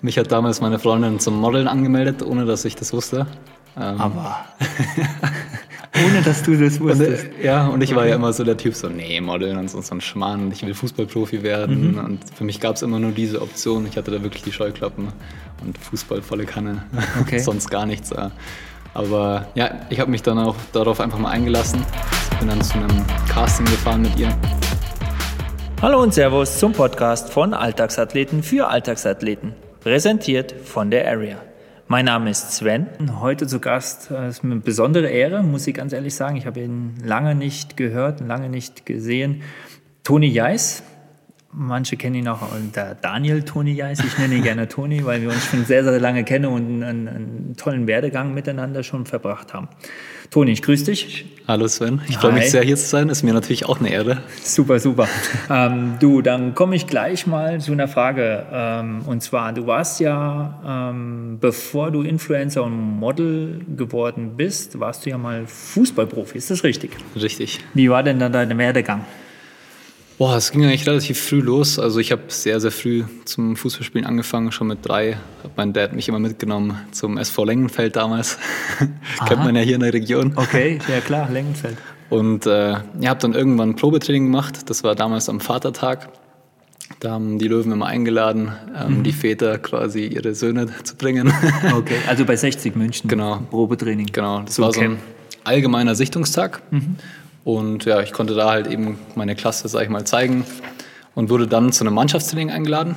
Mich hat damals meine Freundin zum Modeln angemeldet, ohne dass ich das wusste. Ähm, Aber ohne dass du das wusstest. Und, ja, und ich war ja immer so der Typ, so, nee, Modeln und so, so ein Schmarrn und ich will Fußballprofi werden. Mhm. Und für mich gab es immer nur diese Option. Ich hatte da wirklich die Scheuklappen und Fußball volle Kanne. Okay. Sonst gar nichts. Aber ja, ich habe mich dann auch darauf einfach mal eingelassen. Bin dann zu einem Casting gefahren mit ihr. Hallo und Servus zum Podcast von Alltagsathleten für Alltagsathleten. Präsentiert von der Area. Mein Name ist Sven. Heute zu Gast das ist eine besondere Ehre, muss ich ganz ehrlich sagen. Ich habe ihn lange nicht gehört, lange nicht gesehen. Toni Jeis. Manche kennen ihn auch unter Daniel Toni Jeis. Ich nenne ihn gerne Toni, weil wir uns schon sehr, sehr lange kennen und einen, einen tollen Werdegang miteinander schon verbracht haben. Toni, ich grüße dich. Hallo Sven, ich freue mich sehr hier zu sein. Ist mir natürlich auch eine Ehre. Super, super. ähm, du, dann komme ich gleich mal zu einer Frage. Ähm, und zwar, du warst ja, ähm, bevor du Influencer und Model geworden bist, warst du ja mal Fußballprofi. Ist das richtig? Richtig. Wie war denn dann dein Werdegang? Boah, es ging eigentlich relativ früh los. Also ich habe sehr, sehr früh zum Fußballspielen angefangen, schon mit drei. Hat mein Dad mich immer mitgenommen zum SV Lengenfeld damals. Kennt man ja hier in der Region. Okay, ja klar, Lengenfeld. Und äh, ja, habe dann irgendwann ein Probetraining gemacht. Das war damals am Vatertag. Da haben die Löwen immer eingeladen, ähm, mhm. die Väter quasi ihre Söhne zu bringen. okay, also bei 60 München. Genau. Probetraining. Genau, das so war so ein allgemeiner Sichtungstag. Mhm. Und ja, ich konnte da halt eben meine Klasse, sag ich mal, zeigen und wurde dann zu einem Mannschaftstraining eingeladen.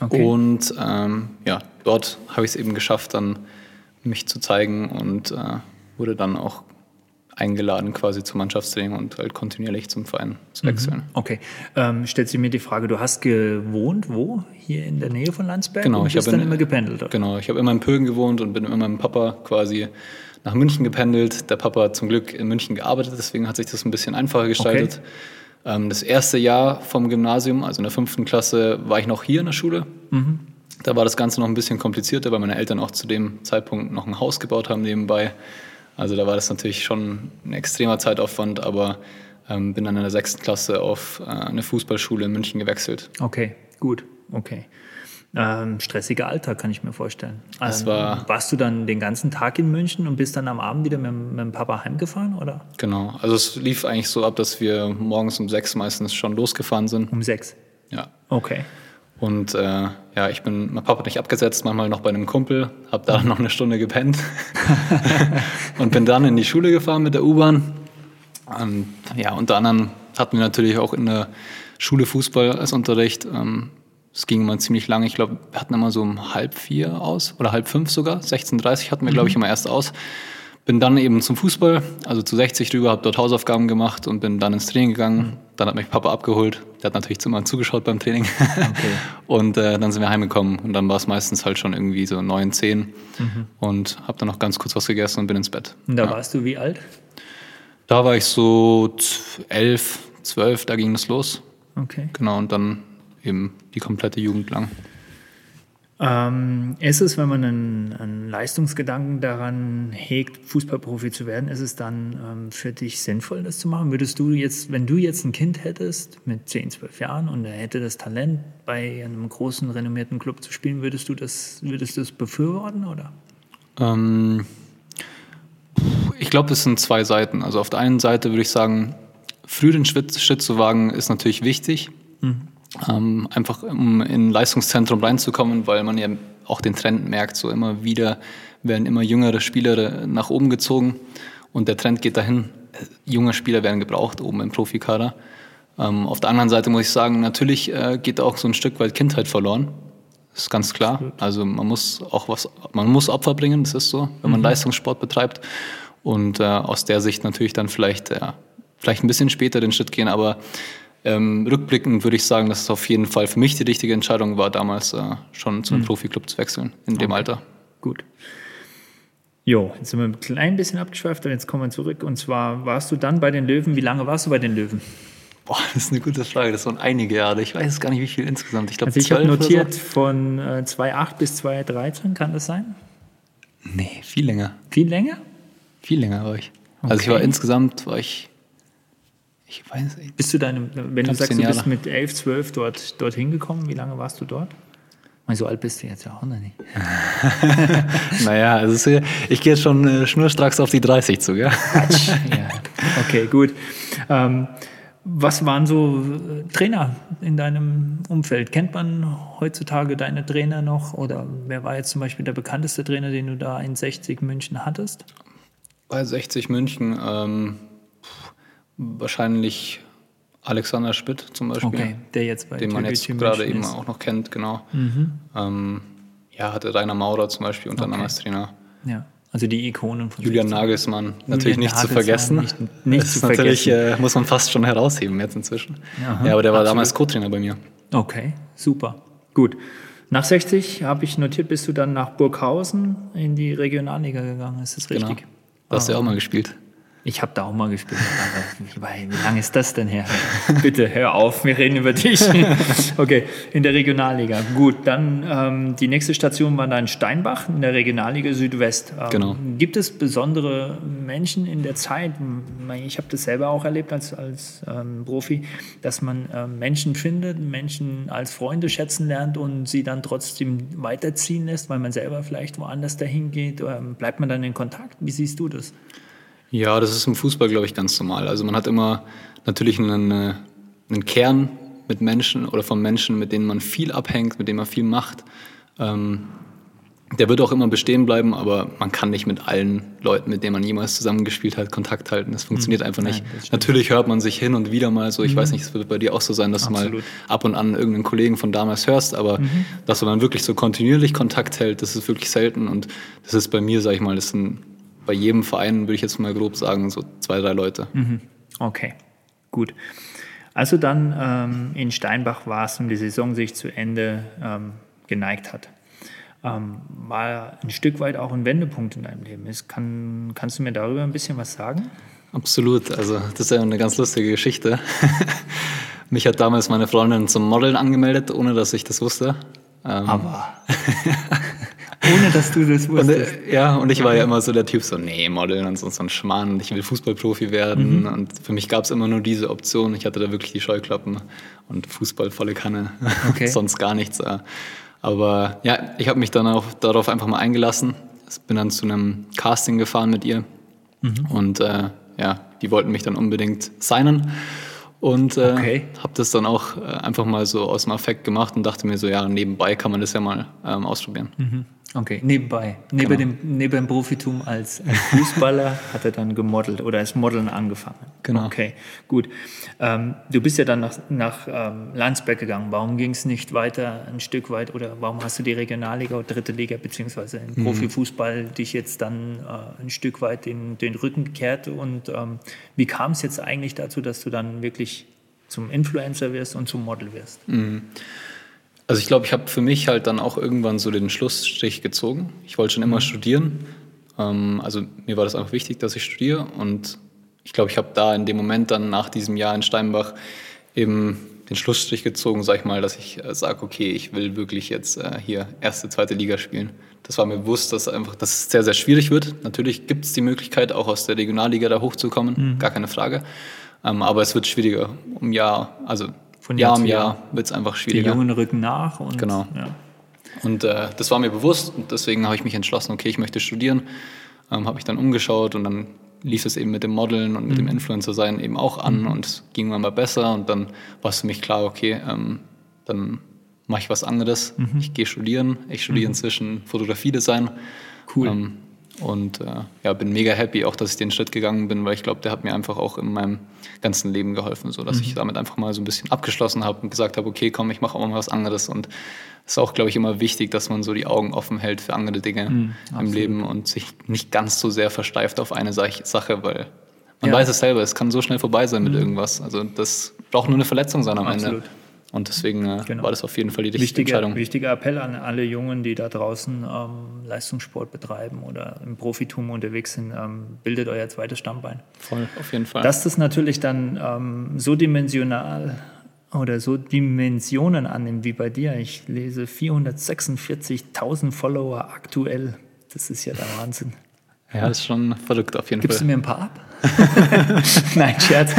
Okay. Und ähm, ja, dort habe ich es eben geschafft, dann mich zu zeigen und äh, wurde dann auch eingeladen quasi zum Mannschaftstraining und halt kontinuierlich zum Verein zu wechseln. Mhm. Okay. Ähm, stellt sich mir die Frage, du hast gewohnt wo? Hier in der Nähe von Landsberg? Genau. Und ich habe dann immer gependelt? Oder? Genau. Ich habe immer in Pögen gewohnt und bin immer mit meinem Papa quasi nach München gependelt. Der Papa hat zum Glück in München gearbeitet, deswegen hat sich das ein bisschen einfacher gestaltet. Okay. Ähm, das erste Jahr vom Gymnasium, also in der fünften Klasse, war ich noch hier in der Schule. Mhm. Da war das Ganze noch ein bisschen komplizierter, weil meine Eltern auch zu dem Zeitpunkt noch ein Haus gebaut haben nebenbei. Also da war das natürlich schon ein extremer Zeitaufwand, aber ähm, bin dann in der sechsten Klasse auf äh, eine Fußballschule in München gewechselt. Okay, gut, okay. Ähm, stressiger Alltag, kann ich mir vorstellen. Ähm, war, warst du dann den ganzen Tag in München und bist dann am Abend wieder mit, mit dem Papa heimgefahren, oder? Genau. Also es lief eigentlich so ab, dass wir morgens um sechs meistens schon losgefahren sind. Um sechs? Ja. Okay. Und äh, ja, ich bin, mein Papa hat mich abgesetzt, manchmal noch bei einem Kumpel, habe da noch eine Stunde gepennt und bin dann in die Schule gefahren mit der U-Bahn. Ähm, ja, unter anderem hatten wir natürlich auch in der Schule Fußball als Unterricht. Ähm, es ging immer ziemlich lange. Ich glaube, wir hatten immer so um halb vier aus oder halb fünf sogar. 16.30 hatten wir, glaube ich, mhm. immer erst aus. Bin dann eben zum Fußball, also zu 60 rüber, habe dort Hausaufgaben gemacht und bin dann ins Training gegangen. Mhm. Dann hat mich Papa abgeholt. Der hat natürlich immer zugeschaut beim Training. Okay. und äh, dann sind wir heimgekommen. Und dann war es meistens halt schon irgendwie so neun, zehn. Mhm. Und habe dann noch ganz kurz was gegessen und bin ins Bett. Und da ja. warst du wie alt? Da war ich so elf, zwölf, da ging es los. Okay. Genau, und dann eben die komplette Jugend lang. Ähm, ist es, wenn man einen, einen, Leistungsgedanken daran hegt, Fußballprofi zu werden, ist es dann ähm, für dich sinnvoll, das zu machen? Würdest du jetzt, wenn du jetzt ein Kind hättest mit 10, 12 Jahren und er hätte das Talent, bei einem großen, renommierten Club zu spielen, würdest du das, würdest du das befürworten, oder? Ähm, ich glaube, es sind zwei Seiten. Also auf der einen Seite würde ich sagen, früh den Schritt, Schritt zu wagen, ist natürlich wichtig. Mhm ähm, einfach um in ein Leistungszentrum reinzukommen, weil man ja auch den Trend merkt, so immer wieder werden immer jüngere Spieler nach oben gezogen und der Trend geht dahin, junge Spieler werden gebraucht oben im Profikader. Ähm, auf der anderen Seite muss ich sagen, natürlich äh, geht auch so ein Stück weit Kindheit verloren. Das ist ganz klar. Also man muss auch was, man muss Opfer bringen, das ist so, wenn man mhm. Leistungssport betreibt. Und äh, aus der Sicht natürlich dann vielleicht, äh, vielleicht ein bisschen später den Schritt gehen, aber ähm, rückblickend würde ich sagen, dass es auf jeden Fall für mich die richtige Entscheidung war, damals äh, schon zu einem mhm. Profiklub zu wechseln, in dem Alter. Gut. Jo, jetzt sind wir ein klein bisschen abgeschweift und jetzt kommen wir zurück. Und zwar warst du dann bei den Löwen. Wie lange warst du bei den Löwen? Boah, das ist eine gute Frage. Das waren einige Jahre. Ich weiß gar nicht, wie viel insgesamt. Ich glaube, also ich habe notiert so. von äh, 2008 bis 2013. Kann das sein? Nee, viel länger. Viel länger? Viel länger war ich. Okay. Also ich war insgesamt, war ich ich weiß nicht. Bist du deinem, wenn du sagst, du bist mit 11, 12 dort, dort hingekommen, wie lange warst du dort? So alt bist du jetzt ja auch noch nicht. naja, also ich gehe jetzt schon äh, schnurstracks auf die 30 zu, gell? ja. Okay, gut. Ähm, was waren so äh, Trainer in deinem Umfeld? Kennt man heutzutage deine Trainer noch? Oder wer war jetzt zum Beispiel der bekannteste Trainer, den du da in 60 München hattest? Bei 60 München ähm, wahrscheinlich Alexander Spitt zum Beispiel. Okay, der jetzt bei Den man jetzt gerade eben auch noch kennt, genau. Mhm. Ähm, ja, hatte Rainer Maurer zum Beispiel unter okay. als Trainer. Ja. Also die Ikonen von Julian Nagelsmann, Julian natürlich nicht Nagelsmann, zu vergessen. Nicht, nicht das zu natürlich, vergessen. Äh, muss man fast schon herausheben jetzt inzwischen. Aha, ja, aber der war absolut. damals Co-Trainer bei mir. Okay, super. Gut. Nach 60 habe ich notiert, bist du dann nach Burghausen in die Regionalliga gegangen. Ist das genau. richtig? Genau. Da hast du ja auch mal gespielt. Ich habe da auch mal gespielt. wie, wie lange ist das denn her? Bitte hör auf, wir reden über dich. okay, in der Regionalliga. Gut, dann ähm, die nächste Station war dann Steinbach in der Regionalliga Südwest. Ähm, genau. Gibt es besondere Menschen in der Zeit? Ich habe das selber auch erlebt als, als ähm, Profi, dass man ähm, Menschen findet, Menschen als Freunde schätzen lernt und sie dann trotzdem weiterziehen lässt, weil man selber vielleicht woanders dahin geht. Ähm, bleibt man dann in Kontakt? Wie siehst du das? Ja, das ist im Fußball, glaube ich, ganz normal. Also man hat immer natürlich einen, äh, einen Kern mit Menschen oder von Menschen, mit denen man viel abhängt, mit denen man viel macht. Ähm, der wird auch immer bestehen bleiben, aber man kann nicht mit allen Leuten, mit denen man jemals zusammengespielt hat, Kontakt halten. Das funktioniert mhm. einfach nicht. Nein, Natürlich hört man sich hin und wieder mal so. Ich mhm. weiß nicht, es wird bei dir auch so sein, dass Absolut. du mal ab und an irgendeinen Kollegen von damals hörst, aber mhm. dass man wirklich so kontinuierlich Kontakt hält, das ist wirklich selten. Und das ist bei mir, sage ich mal, das sind bei jedem Verein, würde ich jetzt mal grob sagen, so zwei, drei Leute. Mhm. Okay, gut. Also dann ähm, in Steinbach war es, um die Saison sich zu Ende ähm, geneigt hat. Ähm, war ein Stück weit auch ein Wendepunkt in deinem Leben ist. Kann, kannst du mir darüber ein bisschen was sagen? Absolut. Also das ist ja eine ganz lustige Geschichte. Mich hat damals meine Freundin zum Modeln angemeldet, ohne dass ich das wusste. Ähm, Aber ohne dass du das wusstest. Und, äh, ja, und ich war ja immer so der Typ, so, nee, Modeln und so, so ein Schmarrn, ich will Fußballprofi werden. Mhm. Und für mich gab es immer nur diese Option. Ich hatte da wirklich die Scheuklappen und Fußball volle Kanne, okay. sonst gar nichts. Aber ja, ich habe mich dann auch darauf einfach mal eingelassen. Bin dann zu einem Casting gefahren mit ihr. Mhm. Und äh, ja, die wollten mich dann unbedingt signen. Und äh, okay. habe das dann auch äh, einfach mal so aus dem Affekt gemacht und dachte mir so, ja, nebenbei kann man das ja mal ähm, ausprobieren. Mhm. Okay, nebenbei. Neben, genau. dem, neben dem Profitum als Fußballer hat er dann gemodelt oder als Modeln angefangen. Genau. Okay, gut. Ähm, du bist ja dann nach, nach ähm, Landsberg gegangen. Warum ging es nicht weiter ein Stück weit oder warum hast du die Regionalliga oder dritte Liga beziehungsweise im mhm. Profifußball dich jetzt dann äh, ein Stück weit in den Rücken gekehrt und ähm, wie kam es jetzt eigentlich dazu, dass du dann wirklich zum Influencer wirst und zum Model wirst? Mhm. Also ich glaube, ich habe für mich halt dann auch irgendwann so den Schlussstrich gezogen. Ich wollte schon immer mhm. studieren. Ähm, also mir war das einfach wichtig, dass ich studiere. Und ich glaube, ich habe da in dem Moment dann nach diesem Jahr in Steinbach eben den Schlussstrich gezogen, sag ich mal, dass ich äh, sage, okay, ich will wirklich jetzt äh, hier erste, zweite Liga spielen. Das war mir bewusst, dass einfach, dass es sehr, sehr schwierig wird. Natürlich gibt es die Möglichkeit, auch aus der Regionalliga da hochzukommen, mhm. gar keine Frage. Ähm, aber es wird schwieriger um Jahr, also von Jahr, um Jahr wird es einfach schwieriger. Die Jungen rücken nach. Und, genau. Ja. Und äh, das war mir bewusst und deswegen habe ich mich entschlossen, okay, ich möchte studieren. Ähm, habe mich dann umgeschaut und dann lief es eben mit dem Modeln und mit mhm. dem Influencer-Sein eben auch an mhm. und es ging immer besser und dann war es für mich klar, okay, ähm, dann mache ich was anderes. Mhm. Ich gehe studieren. Ich studiere mhm. inzwischen Fotografie-Design. Cool. Ähm, und äh, ja, bin mega happy, auch dass ich den Schritt gegangen bin, weil ich glaube, der hat mir einfach auch in meinem ganzen Leben geholfen, so dass mhm. ich damit einfach mal so ein bisschen abgeschlossen habe und gesagt habe, okay, komm, ich mache auch mal was anderes. Und es ist auch, glaube ich, immer wichtig, dass man so die Augen offen hält für andere Dinge mhm, im Leben und sich nicht ganz so sehr versteift auf eine Sache, weil man ja. weiß es selber, es kann so schnell vorbei sein mit mhm. irgendwas. Also das braucht nur eine Verletzung sein am Absolut. Ende. Und deswegen äh, genau. war das auf jeden Fall die richtige wichtiger, Entscheidung. Wichtiger Appell an alle Jungen, die da draußen ähm, Leistungssport betreiben oder im Profitum unterwegs sind, ähm, bildet euer zweites Stammbein. Voll, auf jeden Fall. Dass das natürlich dann ähm, so dimensional oder so Dimensionen annimmt wie bei dir. Ich lese 446.000 Follower aktuell. Das ist ja der Wahnsinn. Ja, das ist schon verrückt auf jeden Gibst Fall. Gibst du mir ein paar ab? Nein, Scherz.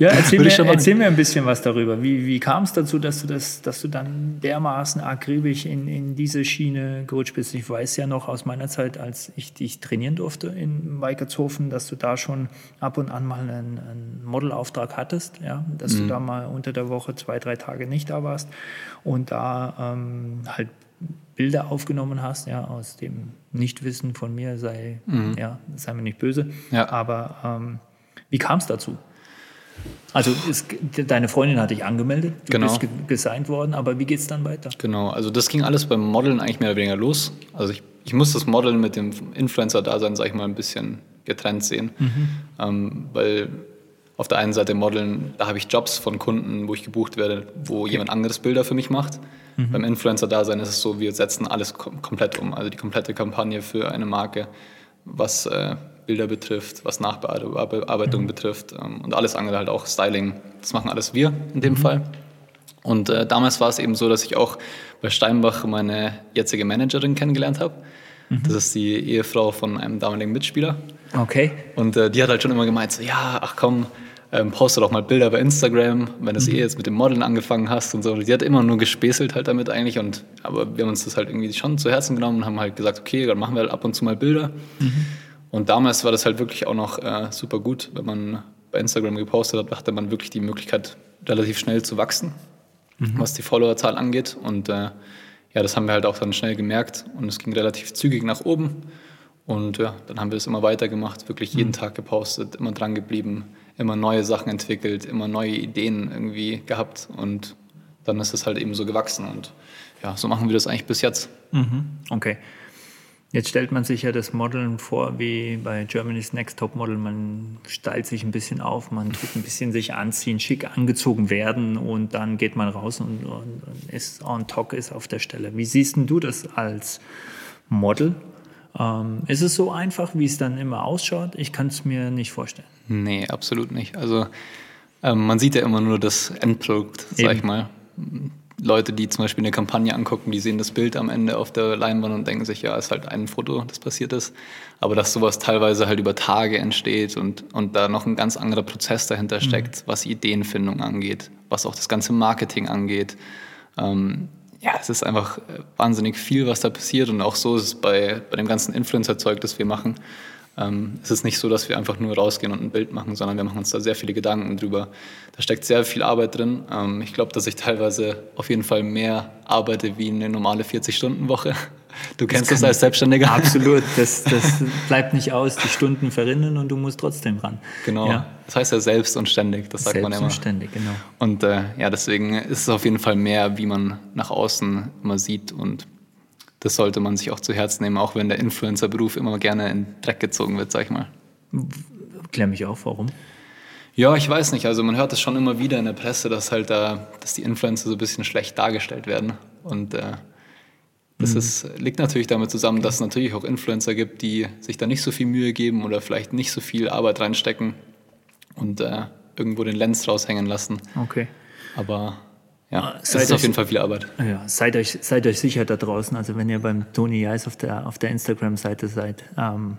Ja, erzähl, mir, erzähl mir ein bisschen was darüber. Wie, wie kam es dazu, dass du, das, dass du dann dermaßen akribisch in, in diese Schiene gerutscht bist? Ich weiß ja noch aus meiner Zeit, als ich dich trainieren durfte in Weikertshofen, dass du da schon ab und an mal einen, einen Modelauftrag hattest, ja? dass mhm. du da mal unter der Woche zwei, drei Tage nicht da warst und da ähm, halt Bilder aufgenommen hast, ja, aus dem Nichtwissen von mir, sei, mhm. ja, sei mir nicht böse. Ja. Aber ähm, wie kam es dazu? Also ist, deine Freundin hat dich angemeldet, du genau. bist gesigned worden, aber wie geht es dann weiter? Genau, also das ging alles beim Modeln eigentlich mehr oder weniger los. Also ich, ich muss das Modeln mit dem Influencer-Dasein, sag ich mal, ein bisschen getrennt sehen. Mhm. Ähm, weil auf der einen Seite Modeln, da habe ich Jobs von Kunden, wo ich gebucht werde, wo okay. jemand anderes Bilder für mich macht. Mhm. Beim Influencer-Dasein ist es so, wir setzen alles kom komplett um. Also die komplette Kampagne für eine Marke, was äh, Bilder betrifft, was Nachbearbeitung mhm. betrifft ähm, und alles andere halt auch Styling. Das machen alles wir in dem mhm. Fall. Und äh, damals war es eben so, dass ich auch bei Steinbach meine jetzige Managerin kennengelernt habe. Mhm. Das ist die Ehefrau von einem damaligen Mitspieler. Okay. Und äh, die hat halt schon immer gemeint, so, ja, ach komm, ähm, poste doch mal Bilder bei Instagram, wenn du mhm. eh jetzt mit dem Modeln angefangen hast und so. Die hat immer nur gespäßelt halt damit eigentlich. Und, aber wir haben uns das halt irgendwie schon zu Herzen genommen und haben halt gesagt, okay, dann machen wir halt ab und zu mal Bilder. Mhm. Und damals war das halt wirklich auch noch äh, super gut, wenn man bei Instagram gepostet hat, hatte man wirklich die Möglichkeit, relativ schnell zu wachsen, mhm. was die Followerzahl angeht. Und äh, ja, das haben wir halt auch dann schnell gemerkt und es ging relativ zügig nach oben. Und ja, dann haben wir es immer weitergemacht, wirklich jeden mhm. Tag gepostet, immer dran geblieben, immer neue Sachen entwickelt, immer neue Ideen irgendwie gehabt und dann ist es halt eben so gewachsen und ja, so machen wir das eigentlich bis jetzt. Mhm. Okay. Jetzt stellt man sich ja das Modeln vor wie bei Germany's Next Top Model. Man stylt sich ein bisschen auf, man tut ein bisschen sich anziehen, schick angezogen werden und dann geht man raus und, und, und ist on top, ist auf der Stelle. Wie siehst du das als Model? Ähm, ist es so einfach, wie es dann immer ausschaut? Ich kann es mir nicht vorstellen. Nee, absolut nicht. Also ähm, man sieht ja immer nur das Endprodukt, sag Eben. ich mal. Leute, die zum Beispiel eine Kampagne angucken, die sehen das Bild am Ende auf der Leinwand und denken sich, ja, ist halt ein Foto, das passiert ist. Aber dass sowas teilweise halt über Tage entsteht und, und da noch ein ganz anderer Prozess dahinter mhm. steckt, mhm. was Ideenfindung angeht, was auch das ganze Marketing angeht. Ähm, ja, es ist einfach wahnsinnig viel, was da passiert und auch so ist es bei, bei dem ganzen Influencer-Zeug, das wir machen. Ähm, es ist nicht so, dass wir einfach nur rausgehen und ein Bild machen, sondern wir machen uns da sehr viele Gedanken drüber. Da steckt sehr viel Arbeit drin. Ähm, ich glaube, dass ich teilweise auf jeden Fall mehr arbeite wie eine normale 40-Stunden-Woche. Du kennst das, das als Selbstständiger. Absolut, das, das bleibt nicht aus, die Stunden verrinnen und du musst trotzdem ran. Genau, ja. das heißt ja selbst und ständig, das sagt selbst man immer. und ständig, genau. Und äh, ja, deswegen ist es auf jeden Fall mehr, wie man nach außen immer sieht und das sollte man sich auch zu Herzen nehmen, auch wenn der Influencer-Beruf immer gerne in den Dreck gezogen wird, sag ich mal. Klär mich auf, warum? Ja, ich weiß nicht. Also man hört es schon immer wieder in der Presse, dass halt da, dass die Influencer so ein bisschen schlecht dargestellt werden. Und äh, das mhm. ist, liegt natürlich damit zusammen, dass es natürlich auch Influencer gibt, die sich da nicht so viel Mühe geben oder vielleicht nicht so viel Arbeit reinstecken und äh, irgendwo den Lenz raushängen lassen. Okay. Aber ja, es ist auf jeden Fall viel Arbeit. Ja, seid euch, seid euch sicher da draußen. Also wenn ihr beim Toni Jais auf der, auf der Instagram-Seite seid, ähm,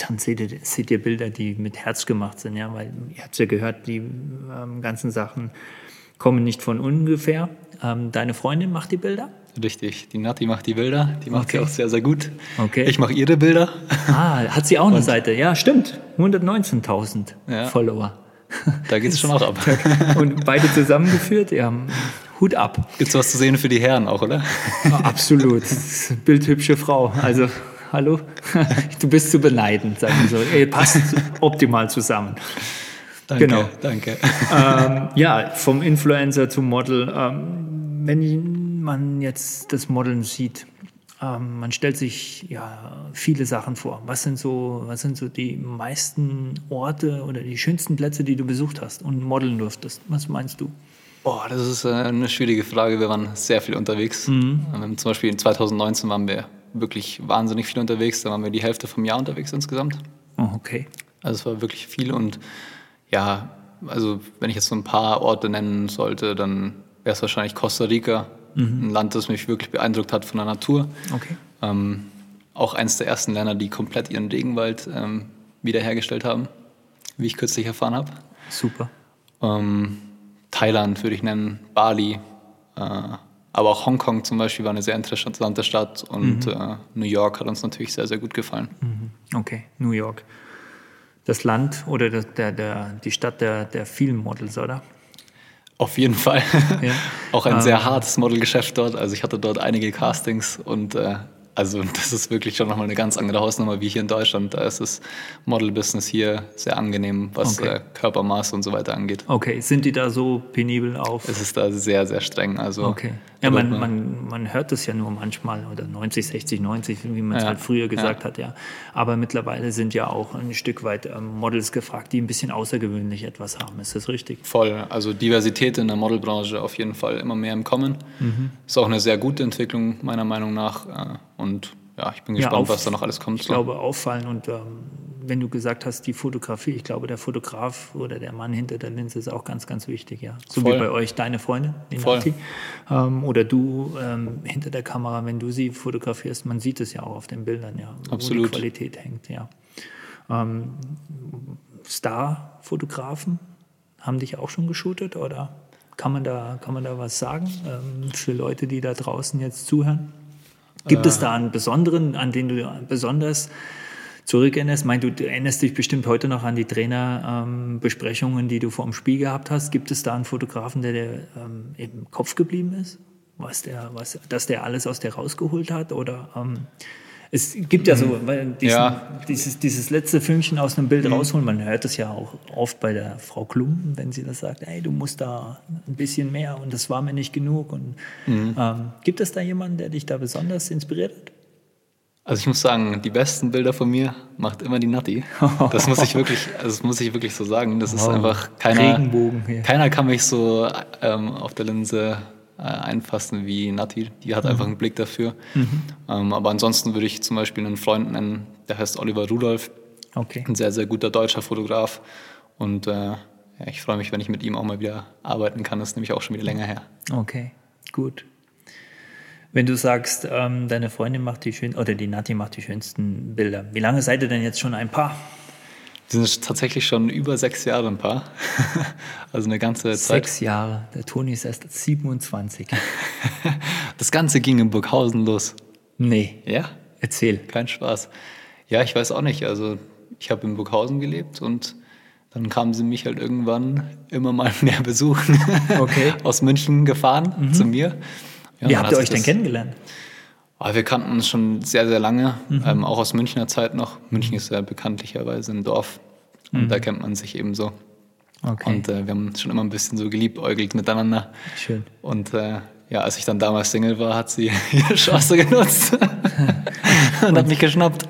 dann seht ihr, seht ihr Bilder, die mit Herz gemacht sind, ja, weil ihr habt ja gehört, die ähm, ganzen Sachen kommen nicht von ungefähr. Ähm, deine Freundin macht die Bilder? Richtig, die Nati macht die Bilder, die macht okay. sie auch sehr, sehr gut. Okay. Ich mache ihre Bilder. Ah, hat sie auch eine Seite? Ja, stimmt. 119.000 ja. Follower. Da geht es schon auch ab. Und beide zusammengeführt, ja, Hut ab. Gibt es was zu sehen für die Herren auch, oder? Ja, absolut. Bildhübsche Frau. Also, hallo? Du bist zu beneiden, sagen wir so. Ihr passt optimal zusammen. Danke, genau. danke. Ähm, ja, vom Influencer zum Model. Ähm, wenn man jetzt das Modeln sieht, ähm, man stellt sich ja viele Sachen vor. Was sind, so, was sind so die meisten Orte oder die schönsten Plätze, die du besucht hast und modeln durftest? Was meinst du? Boah, das ist äh, eine schwierige Frage. Wir waren sehr viel unterwegs. Mhm. Ähm, zum Beispiel in 2019 waren wir wirklich wahnsinnig viel unterwegs. Da waren wir die Hälfte vom Jahr unterwegs insgesamt. Oh, okay. Also es war wirklich viel und ja, also wenn ich jetzt so ein paar Orte nennen sollte, dann wäre es wahrscheinlich Costa Rica, mhm. ein Land, das mich wirklich beeindruckt hat von der Natur. Okay. Ähm, auch eines der ersten Länder, die komplett ihren Regenwald ähm, wiederhergestellt haben, wie ich kürzlich erfahren habe. Super. Ähm, Thailand würde ich nennen, Bali, äh, aber auch Hongkong zum Beispiel war eine sehr interessante Stadt und mhm. äh, New York hat uns natürlich sehr, sehr gut gefallen. Mhm. Okay, New York. Das Land oder der, der, der die Stadt der, der vielen Models, oder? Auf jeden Fall. Ja. auch ein sehr ähm. hartes Modelgeschäft dort. Also ich hatte dort einige Castings und äh, also das ist wirklich schon nochmal eine ganz andere Hausnummer wie hier in Deutschland. Da ist das Model-Business hier sehr angenehm, was okay. äh, Körpermaß und so weiter angeht. Okay, sind die da so penibel auf? Es ist da sehr, sehr streng. Also, okay. Ja, man, man, man hört das ja nur manchmal, oder 90, 60, 90, wie man es ja, halt früher gesagt ja. hat, ja. Aber mittlerweile sind ja auch ein Stück weit ähm, Models gefragt, die ein bisschen außergewöhnlich etwas haben. Ist das richtig? Voll. Also Diversität in der Modelbranche auf jeden Fall immer mehr im Kommen. Mhm. Ist auch eine sehr gute Entwicklung, meiner Meinung nach. Und ja, ich bin gespannt, ja, auf, was da noch alles kommt. Ich so. glaube, auffallen und ähm, wenn du gesagt hast, die Fotografie, ich glaube, der Fotograf oder der Mann hinter der Linse ist auch ganz, ganz wichtig, ja. So Voll. wie bei euch deine Freundin, die Voll. Nati. Ähm, oder du ähm, hinter der Kamera, wenn du sie fotografierst, man sieht es ja auch auf den Bildern, ja, Absolut. wo die Qualität hängt, ja. Ähm, Star-Fotografen haben dich auch schon geshootet oder kann man da, kann man da was sagen ähm, für Leute, die da draußen jetzt zuhören? Gibt äh. es da einen besonderen, an den du besonders zurückerinnerst? Ich meine, du erinnerst dich bestimmt heute noch an die Trainerbesprechungen, ähm, die du vor dem Spiel gehabt hast. Gibt es da einen Fotografen, der dir ähm, im Kopf geblieben ist? Was der, was, dass der alles aus dir rausgeholt hat? Oder ähm, es gibt ja so mhm. diesen, ja. Dieses, dieses letzte Fünkchen aus einem Bild mhm. rausholen. Man hört es ja auch oft bei der Frau Klum, wenn sie das sagt, hey, du musst da ein bisschen mehr und das war mir nicht genug. Und, mhm. ähm, gibt es da jemanden, der dich da besonders inspiriert hat? Also ich muss sagen, die besten Bilder von mir macht immer die Natti. Das muss ich wirklich, also das muss ich wirklich so sagen. Das ist einfach keiner. Regenbogen hier. Keiner kann mich so ähm, auf der Linse einfassen wie Nati. Die hat mhm. einfach einen Blick dafür. Mhm. Ähm, aber ansonsten würde ich zum Beispiel einen Freund nennen, der heißt Oliver Rudolph. Okay. Ein sehr, sehr guter deutscher Fotograf. Und äh, ja, ich freue mich, wenn ich mit ihm auch mal wieder arbeiten kann. Das ist nämlich auch schon wieder länger her. Okay, gut. Wenn du sagst, ähm, deine Freundin macht die schönsten, oder die Nati macht die schönsten Bilder, wie lange seid ihr denn jetzt schon ein Paar? Wir sind tatsächlich schon über sechs Jahre ein Paar. also eine ganze Zeit. Sechs Jahre. Der Toni ist erst 27. das Ganze ging in Burghausen los. Nee. Ja? Erzähl. Kein Spaß. Ja, ich weiß auch nicht. Also ich habe in Burghausen gelebt und dann kamen sie mich halt irgendwann immer mal mehr besuchen. Okay. Aus München gefahren mhm. zu mir. Ja, Wie habt ihr euch denn kennengelernt? Aber ah, wir kannten uns schon sehr, sehr lange, mhm. ähm, auch aus Münchner Zeit noch. München ist ja bekanntlicherweise ein Dorf und mhm. da kennt man sich eben so. Okay. Und äh, wir haben schon immer ein bisschen so geliebäugelt miteinander. Schön. Und äh, ja, als ich dann damals Single war, hat sie ihre Chance genutzt und, und, hat mich geschnappt.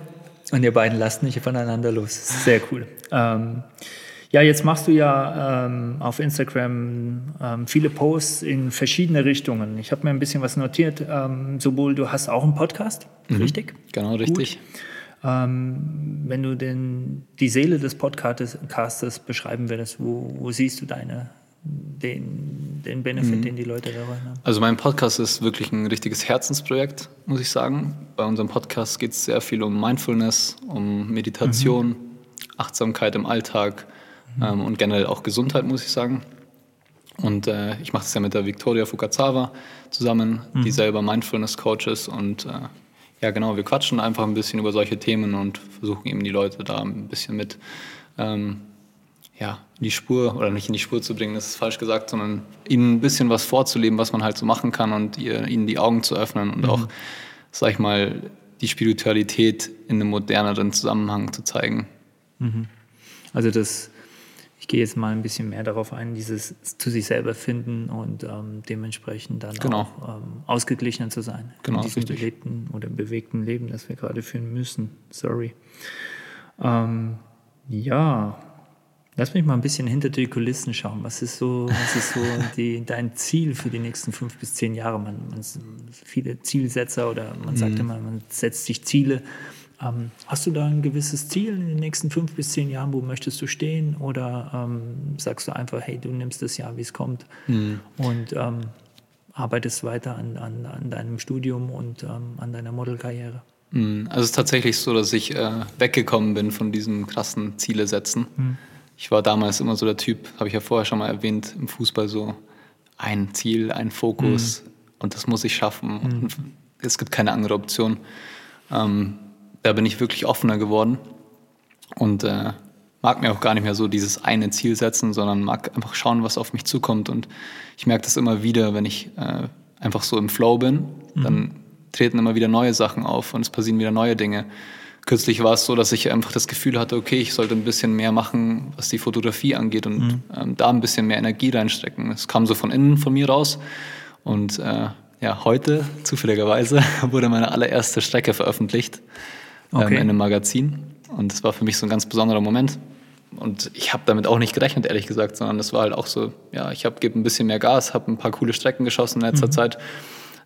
Und ihr beiden lasst nicht voneinander los. Sehr cool. Ähm, ja, jetzt machst du ja ähm, auf Instagram ähm, viele Posts in verschiedene Richtungen. Ich habe mir ein bisschen was notiert. Ähm, sowohl du hast auch einen Podcast, mhm. richtig? Genau, richtig. Ähm, wenn du den, die Seele des Podcastes beschreiben würdest, wo, wo siehst du deine, den, den Benefit, mhm. den die Leute dabei haben? Also mein Podcast ist wirklich ein richtiges Herzensprojekt, muss ich sagen. Bei unserem Podcast geht es sehr viel um Mindfulness, um Meditation, mhm. Achtsamkeit im Alltag, ähm, und generell auch Gesundheit, muss ich sagen. Und äh, ich mache das ja mit der Victoria Fukazawa zusammen, mhm. die selber Mindfulness-Coach ist. Und äh, ja, genau, wir quatschen einfach ein bisschen über solche Themen und versuchen eben die Leute da ein bisschen mit ähm, ja, in die Spur, oder nicht in die Spur zu bringen, das ist falsch gesagt, sondern ihnen ein bisschen was vorzuleben, was man halt so machen kann und ihr, ihnen die Augen zu öffnen und mhm. auch, sag ich mal, die Spiritualität in einem moderneren Zusammenhang zu zeigen. Mhm. Also das ich gehe jetzt mal ein bisschen mehr darauf ein, dieses zu sich selber finden und ähm, dementsprechend dann genau. auch ähm, ausgeglichener zu sein genau, in diesem belebten oder bewegten Leben, das wir gerade führen müssen. Sorry. Ähm, ja, lass mich mal ein bisschen hinter die Kulissen schauen. Was ist so, was ist so die, dein Ziel für die nächsten fünf bis zehn Jahre? Man, man viele Zielsetzer oder man sagt mhm. immer, man setzt sich Ziele ähm, hast du da ein gewisses Ziel in den nächsten fünf bis zehn Jahren? Wo möchtest du stehen? Oder ähm, sagst du einfach, hey, du nimmst das Jahr, wie es kommt mhm. und ähm, arbeitest weiter an, an, an, deinem Studium und ähm, an deiner Modelkarriere? Mhm. Also es ist tatsächlich so, dass ich äh, weggekommen bin von diesem krassen Ziele setzen. Mhm. ich war damals immer so der Typ, habe ich ja vorher schon mal erwähnt, im Fußball so ein Ziel, ein Fokus mhm. und das muss ich schaffen. Mhm. es gibt keine andere Option. Ähm, da bin ich wirklich offener geworden und äh, mag mir auch gar nicht mehr so dieses eine Ziel setzen, sondern mag einfach schauen, was auf mich zukommt. Und ich merke das immer wieder, wenn ich äh, einfach so im Flow bin, mhm. dann treten immer wieder neue Sachen auf und es passieren wieder neue Dinge. Kürzlich war es so, dass ich einfach das Gefühl hatte, okay, ich sollte ein bisschen mehr machen, was die Fotografie angeht und mhm. ähm, da ein bisschen mehr Energie reinstecken. Es kam so von innen von mir raus und äh, ja, heute, zufälligerweise, wurde meine allererste Strecke veröffentlicht okay. ähm, in einem Magazin und das war für mich so ein ganz besonderer Moment. Und ich habe damit auch nicht gerechnet, ehrlich gesagt, sondern das war halt auch so, ja, ich habe ein bisschen mehr Gas, habe ein paar coole Strecken geschossen in letzter mhm. Zeit.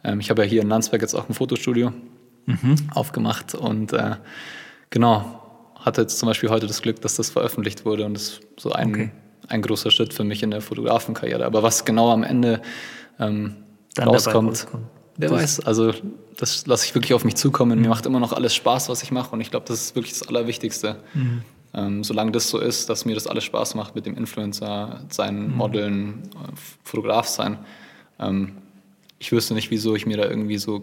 Ähm, ich habe ja hier in Landsberg jetzt auch ein Fotostudio mhm. aufgemacht und äh, genau, hatte jetzt zum Beispiel heute das Glück, dass das veröffentlicht wurde und das ist so ein, okay. ein großer Schritt für mich in der Fotografenkarriere. Aber was genau am Ende ähm, rauskommt, wer weiß. Also das lasse ich wirklich auf mich zukommen. Mhm. Mir macht immer noch alles Spaß, was ich mache und ich glaube, das ist wirklich das Allerwichtigste. Mhm. Ähm, solange das so ist, dass mir das alles Spaß macht mit dem Influencer sein, mhm. Modeln, Fotograf sein, ähm, ich wüsste nicht, wieso ich mir da irgendwie so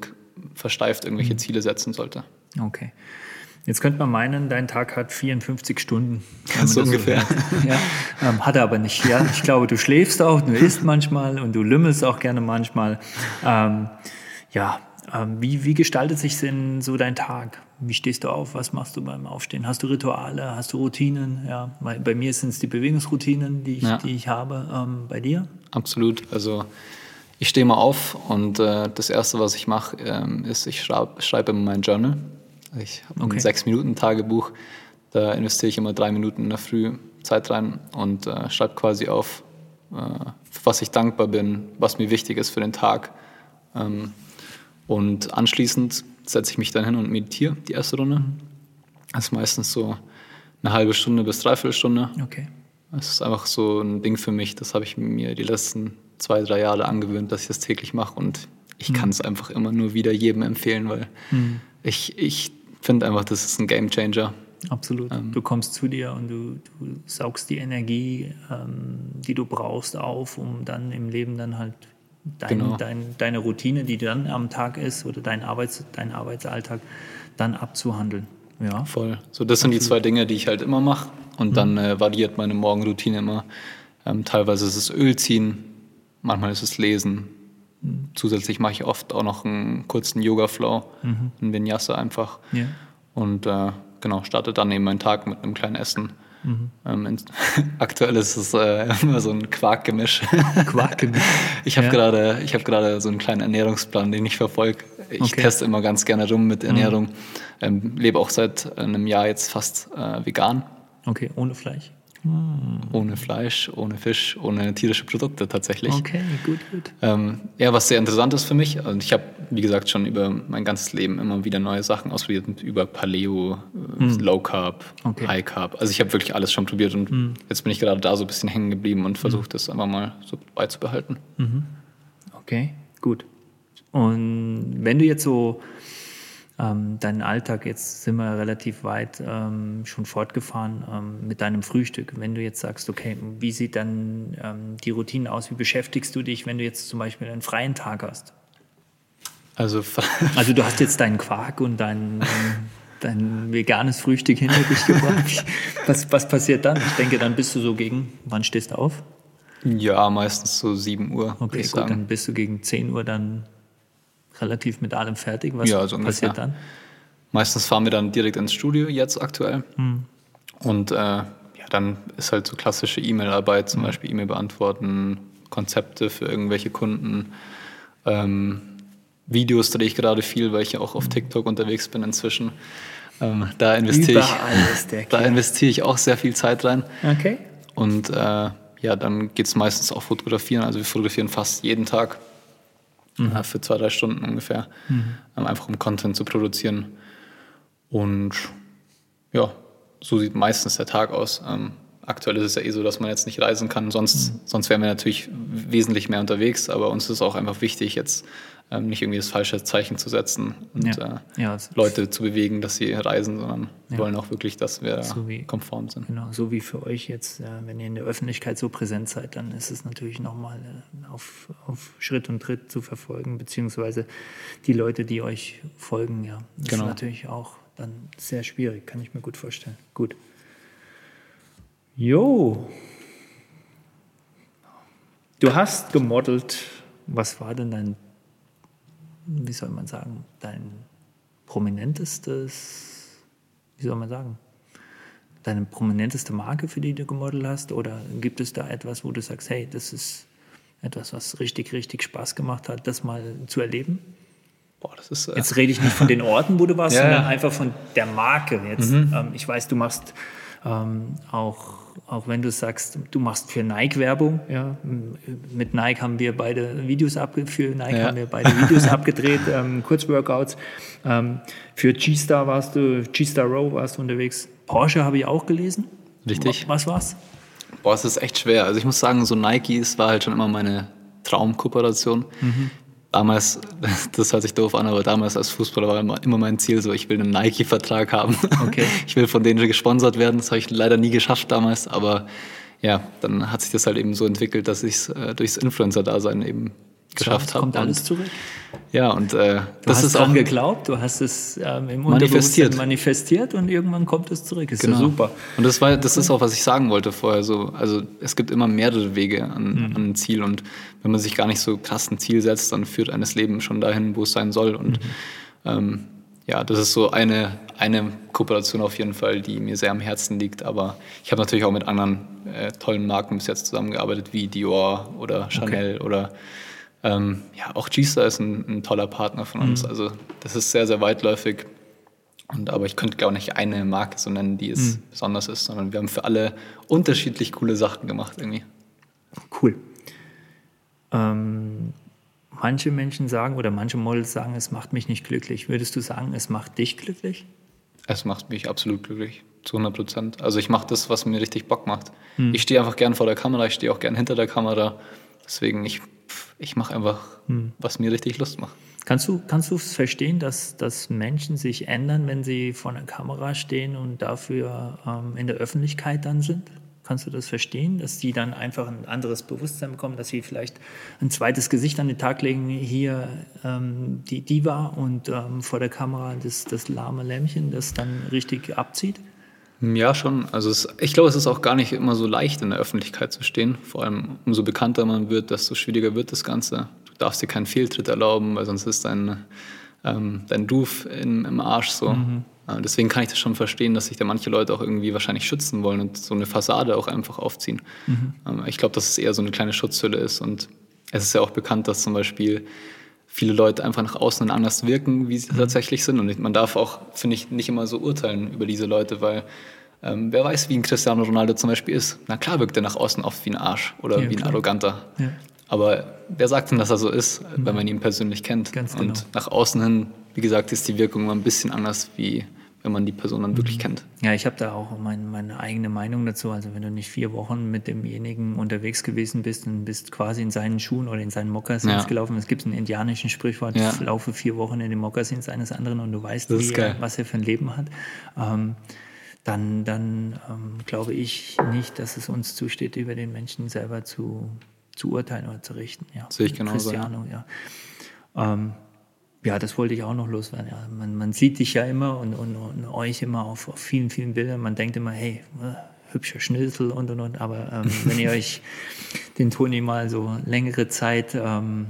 versteift irgendwelche mhm. Ziele setzen sollte. Okay. Jetzt könnte man meinen, dein Tag hat 54 Stunden. So ungefähr. So ja, ähm, hat er aber nicht. Ja? Ich glaube, du schläfst auch, du isst manchmal und du lümmelst auch gerne manchmal. Ähm, ja, ähm, wie, wie gestaltet sich denn so dein Tag? Wie stehst du auf? Was machst du beim Aufstehen? Hast du Rituale? Hast du Routinen? Ja, bei, bei mir sind es die Bewegungsroutinen, die ich, ja. die ich habe. Ähm, bei dir? Absolut. Also ich stehe mal auf und äh, das Erste, was ich mache, ähm, ist, ich schreibe schreib immer mein Journal. Ich habe okay. ein Sechs-Minuten-Tagebuch. Da investiere ich immer drei Minuten in der Früh Zeit rein und äh, schreibe quasi auf, äh, für was ich dankbar bin, was mir wichtig ist für den Tag. Ähm, und anschließend setze ich mich dann hin und meditiere die erste Runde. Das ist meistens so eine halbe Stunde bis dreiviertel Stunde. Okay. Das ist einfach so ein Ding für mich. Das habe ich mir die letzten zwei, drei Jahre angewöhnt, dass ich das täglich mache. Und ich mhm. kann es einfach immer nur wieder jedem empfehlen, weil mhm. ich, ich finde einfach, das ist ein Game Changer. Absolut. Ähm, du kommst zu dir und du, du saugst die Energie, ähm, die du brauchst, auf, um dann im Leben dann halt dein, genau. dein, deine Routine, die dann am Tag ist oder dein, Arbeits, dein Arbeitsalltag dann abzuhandeln. Ja. Voll. So, das sind die zwei Dinge, die ich halt immer mache. Und mhm. dann äh, variiert meine Morgenroutine immer. Ähm, teilweise ist es Öl ziehen, manchmal ist es Lesen. Mhm. Zusätzlich mache ich oft auch noch einen kurzen Yoga-Flow, mhm. einen Vinyasa einfach. Ja. Und äh, genau, starte dann eben meinen Tag mit einem kleinen Essen. Mhm. Ähm, aktuell ist es äh, immer so ein Quarkgemisch. Quarkgemisch. ich habe ja. gerade hab so einen kleinen Ernährungsplan, den ich verfolge. Ich okay. teste immer ganz gerne rum mit Ernährung. Mhm. Ähm, lebe auch seit einem Jahr jetzt fast äh, vegan. Okay, ohne Fleisch. Hm. Ohne Fleisch, ohne Fisch, ohne tierische Produkte tatsächlich. Okay, gut, gut. Ähm, ja, was sehr interessant ist für mich, und ich habe, wie gesagt, schon über mein ganzes Leben immer wieder neue Sachen ausprobiert, über Paleo, hm. Low Carb, okay. High Carb. Also ich habe wirklich alles schon probiert und hm. jetzt bin ich gerade da so ein bisschen hängen geblieben und versuche hm. das einfach mal so beizubehalten. Mhm. Okay, gut. Und wenn du jetzt so ähm, deinen Alltag, jetzt sind wir relativ weit ähm, schon fortgefahren ähm, mit deinem Frühstück. Wenn du jetzt sagst, okay, wie sieht dann ähm, die Routine aus? Wie beschäftigst du dich, wenn du jetzt zum Beispiel einen freien Tag hast? Also, also du hast jetzt deinen Quark und dein, dein veganes Frühstück hinter dich gebracht. Was, was passiert dann? Ich denke, dann bist du so gegen, wann stehst du auf? Ja, meistens so 7 Uhr. Okay, gut, dann bist du gegen 10 Uhr dann relativ mit allem fertig. Was ja, also passiert dann? Meistens fahren wir dann direkt ins Studio, jetzt aktuell. Hm. Und äh, ja, dann ist halt so klassische E-Mail-Arbeit, zum hm. Beispiel E-Mail beantworten, Konzepte für irgendwelche Kunden. Ähm, Videos drehe ich gerade viel, weil ich ja auch auf hm. TikTok unterwegs bin inzwischen. Ähm, da investiere ich, da investiere ich auch sehr viel Zeit rein. Okay. Und äh, ja, dann geht es meistens auch fotografieren. Also wir fotografieren fast jeden Tag mhm. äh, für zwei, drei Stunden ungefähr, mhm. ähm, einfach um Content zu produzieren. Und ja, so sieht meistens der Tag aus. Ähm, aktuell ist es ja eh so, dass man jetzt nicht reisen kann, sonst, mhm. sonst wären wir natürlich wesentlich mehr unterwegs, aber uns ist auch einfach wichtig, jetzt ähm, nicht irgendwie das falsche Zeichen zu setzen und ja. Äh, ja, Leute zu bewegen, dass sie reisen, sondern ja. wollen auch wirklich, dass wir so wie, konform sind. Genau, so wie für euch jetzt, äh, wenn ihr in der Öffentlichkeit so präsent seid, dann ist es natürlich nochmal äh, auf, auf Schritt und Tritt zu verfolgen, beziehungsweise die Leute, die euch folgen, ja. Das genau. ist natürlich auch dann sehr schwierig, kann ich mir gut vorstellen. Gut. Jo. Du hast gemodelt. Was war denn dein wie soll man sagen, dein prominentestes, wie soll man sagen, deine prominenteste Marke, für die du gemodelt hast? Oder gibt es da etwas, wo du sagst, hey, das ist etwas, was richtig, richtig Spaß gemacht hat, das mal zu erleben? Boah, das ist, äh Jetzt rede ich nicht von den Orten, wo du warst, ja, sondern einfach von der Marke. Jetzt, mhm. ähm, ich weiß, du machst ähm, auch auch wenn du sagst, du machst für Nike Werbung, ja, mit Nike haben wir beide Videos abge für Nike ja. haben wir beide Videos abgedreht, ähm, Kurzworkouts. Ähm, für G-Star warst du, G-Star Row warst du unterwegs. Porsche habe ich auch gelesen. Richtig. Was war's? Boah, es ist echt schwer. Also ich muss sagen, so Nike, es war halt schon immer meine Traumkooperation. Mhm damals, das hört sich doof an, aber damals als Fußballer war immer, mein Ziel so, ich will einen Nike-Vertrag haben. Okay. Ich will von denen gesponsert werden. Das habe ich leider nie geschafft damals, aber ja, dann hat sich das halt eben so entwickelt, dass ich es äh, durchs Influencer-Dasein eben geschafft habe. Kommt alles zurück. Ja, und äh, das ist auch geglaubt, du hast es ähm, im manifestiert. manifestiert und irgendwann kommt es zurück. Ist genau. ja super. Und das war, das ist auch, was ich sagen wollte vorher. So, also es gibt immer mehrere Wege an, mhm. an ein Ziel und wenn man sich gar nicht so krass ein Ziel setzt, dann führt eines Leben schon dahin, wo es sein soll. Und mhm. ähm, ja, das ist so eine, eine Kooperation auf jeden Fall, die mir sehr am Herzen liegt. Aber ich habe natürlich auch mit anderen äh, tollen Marken bis jetzt zusammengearbeitet, wie Dior oder Chanel okay. oder ähm, ja, auch G-Star ist ein, ein, toller Partner von uns. Mhm. Also das ist sehr, sehr weitläufig. Und, aber ich könnte gar nicht eine Marke so nennen, die es mhm. besonders ist, sondern wir haben für alle unterschiedlich coole Sachen gemacht irgendwie. Cool. Ähm, manche Menschen sagen oder manche Models sagen, es macht mich nicht glücklich. Würdest du sagen, es macht dich glücklich? Es macht mich absolut glücklich, zu 100 Prozent. Also ich mache das, was mir richtig Bock macht. Mhm. Ich stehe einfach gern vor der Kamera, ich stehe auch gern hinter der Kamera. Deswegen, ich ich mache einfach, hm. was mir richtig Lust macht. Kannst du kannst du verstehen, dass, dass Menschen sich ändern, wenn sie vor einer Kamera stehen und dafür ähm, in der Öffentlichkeit dann sind? Kannst du das verstehen, dass die dann einfach ein anderes Bewusstsein bekommen, dass sie vielleicht ein zweites Gesicht an den Tag legen, hier ähm, die Diva und ähm, vor der Kamera das, das lahme Lämmchen, das dann richtig abzieht? Ja, schon. Also es, ich glaube, es ist auch gar nicht immer so leicht, in der Öffentlichkeit zu stehen. Vor allem, umso bekannter man wird, desto schwieriger wird das Ganze. Du darfst dir keinen Fehltritt erlauben, weil sonst ist dein, ähm, dein Ruf in, im Arsch so. Mhm. Äh, deswegen kann ich das schon verstehen, dass sich da manche Leute auch irgendwie wahrscheinlich schützen wollen und so eine Fassade auch einfach aufziehen. Mhm. Ähm, ich glaube, dass es eher so eine kleine Schutzhülle ist. Und es ist ja auch bekannt, dass zum Beispiel viele Leute einfach nach außen anders wirken, wie sie mhm. tatsächlich sind. Und man darf auch, finde ich, nicht immer so urteilen über diese Leute, weil ähm, wer weiß, wie ein Cristiano Ronaldo zum Beispiel ist. Na klar wirkt er nach außen oft wie ein Arsch oder ja, wie ein klar. Arroganter. Ja. Aber wer sagt denn, dass er so ist, mhm. wenn man ihn persönlich kennt? Ganz genau. Und nach außen hin, wie gesagt, ist die Wirkung immer ein bisschen anders, wie wenn man die Person dann wirklich mhm. kennt. Ja, ich habe da auch mein, meine eigene Meinung dazu. Also wenn du nicht vier Wochen mit demjenigen unterwegs gewesen bist und bist quasi in seinen Schuhen oder in seinen Mokassins ja. gelaufen. Es gibt einen indianischen Sprichwort, ja. ich laufe vier Wochen in den Mokassins eines anderen und du weißt, wie was er für ein Leben hat. Ähm, dann, dann ähm, glaube ich nicht, dass es uns zusteht, über den Menschen selber zu, zu urteilen oder zu richten. Ja. Sehe ich genauso. Cristiano, ja. Ähm, ja, das wollte ich auch noch loswerden. Ja. Man, man sieht dich ja immer und, und, und euch immer auf, auf, vielen, vielen Bildern. Man denkt immer, hey, äh, hübscher Schnitzel und und und. Aber ähm, wenn ihr euch den Toni mal so längere Zeit ähm,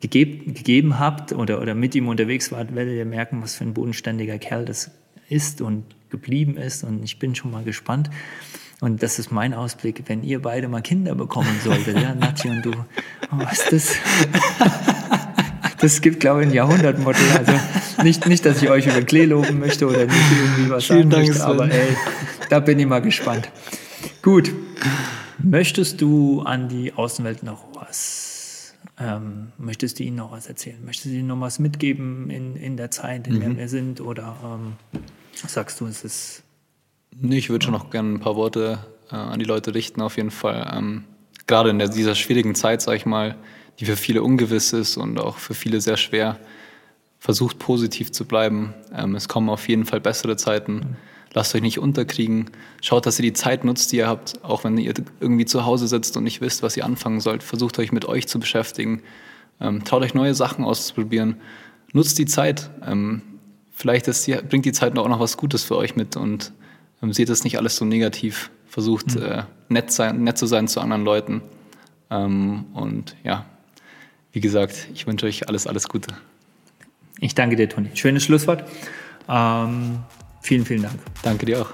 gegeb, gegeben habt oder, oder mit ihm unterwegs wart, werdet ihr merken, was für ein bodenständiger Kerl das ist und geblieben ist. Und ich bin schon mal gespannt. Und das ist mein Ausblick, wenn ihr beide mal Kinder bekommen solltet, ja, Nati und du. Oh, was ist das? Das gibt, glaube ich, ein Jahrhundertmotto. Also nicht, nicht, dass ich euch über Klee loben möchte oder nicht irgendwie was Vielen sagen Dank möchte, aber ey, da bin ich mal gespannt. Gut. Möchtest du an die Außenwelt noch was? Ähm, möchtest du ihnen noch was erzählen? Möchtest du ihnen noch was mitgeben in, in der Zeit, in der mhm. wir sind? Oder ähm, sagst du, es ist. Nee, ich würde schon noch gerne ein paar Worte äh, an die Leute richten, auf jeden Fall. Ähm, gerade in der, dieser schwierigen Zeit, sag ich mal, die für viele ungewiss ist und auch für viele sehr schwer. Versucht positiv zu bleiben. Ähm, es kommen auf jeden Fall bessere Zeiten. Lasst euch nicht unterkriegen. Schaut, dass ihr die Zeit nutzt, die ihr habt, auch wenn ihr irgendwie zu Hause sitzt und nicht wisst, was ihr anfangen sollt. Versucht euch mit euch zu beschäftigen. Ähm, traut euch neue Sachen auszuprobieren. Nutzt die Zeit. Ähm, vielleicht die, bringt die Zeit auch noch was Gutes für euch mit und seht es nicht alles so negativ. Versucht mhm. nett, sein, nett zu sein zu anderen Leuten. Und ja, wie gesagt, ich wünsche euch alles, alles Gute. Ich danke dir, Toni. Schönes Schlusswort. Ähm, vielen, vielen Dank. Danke dir auch.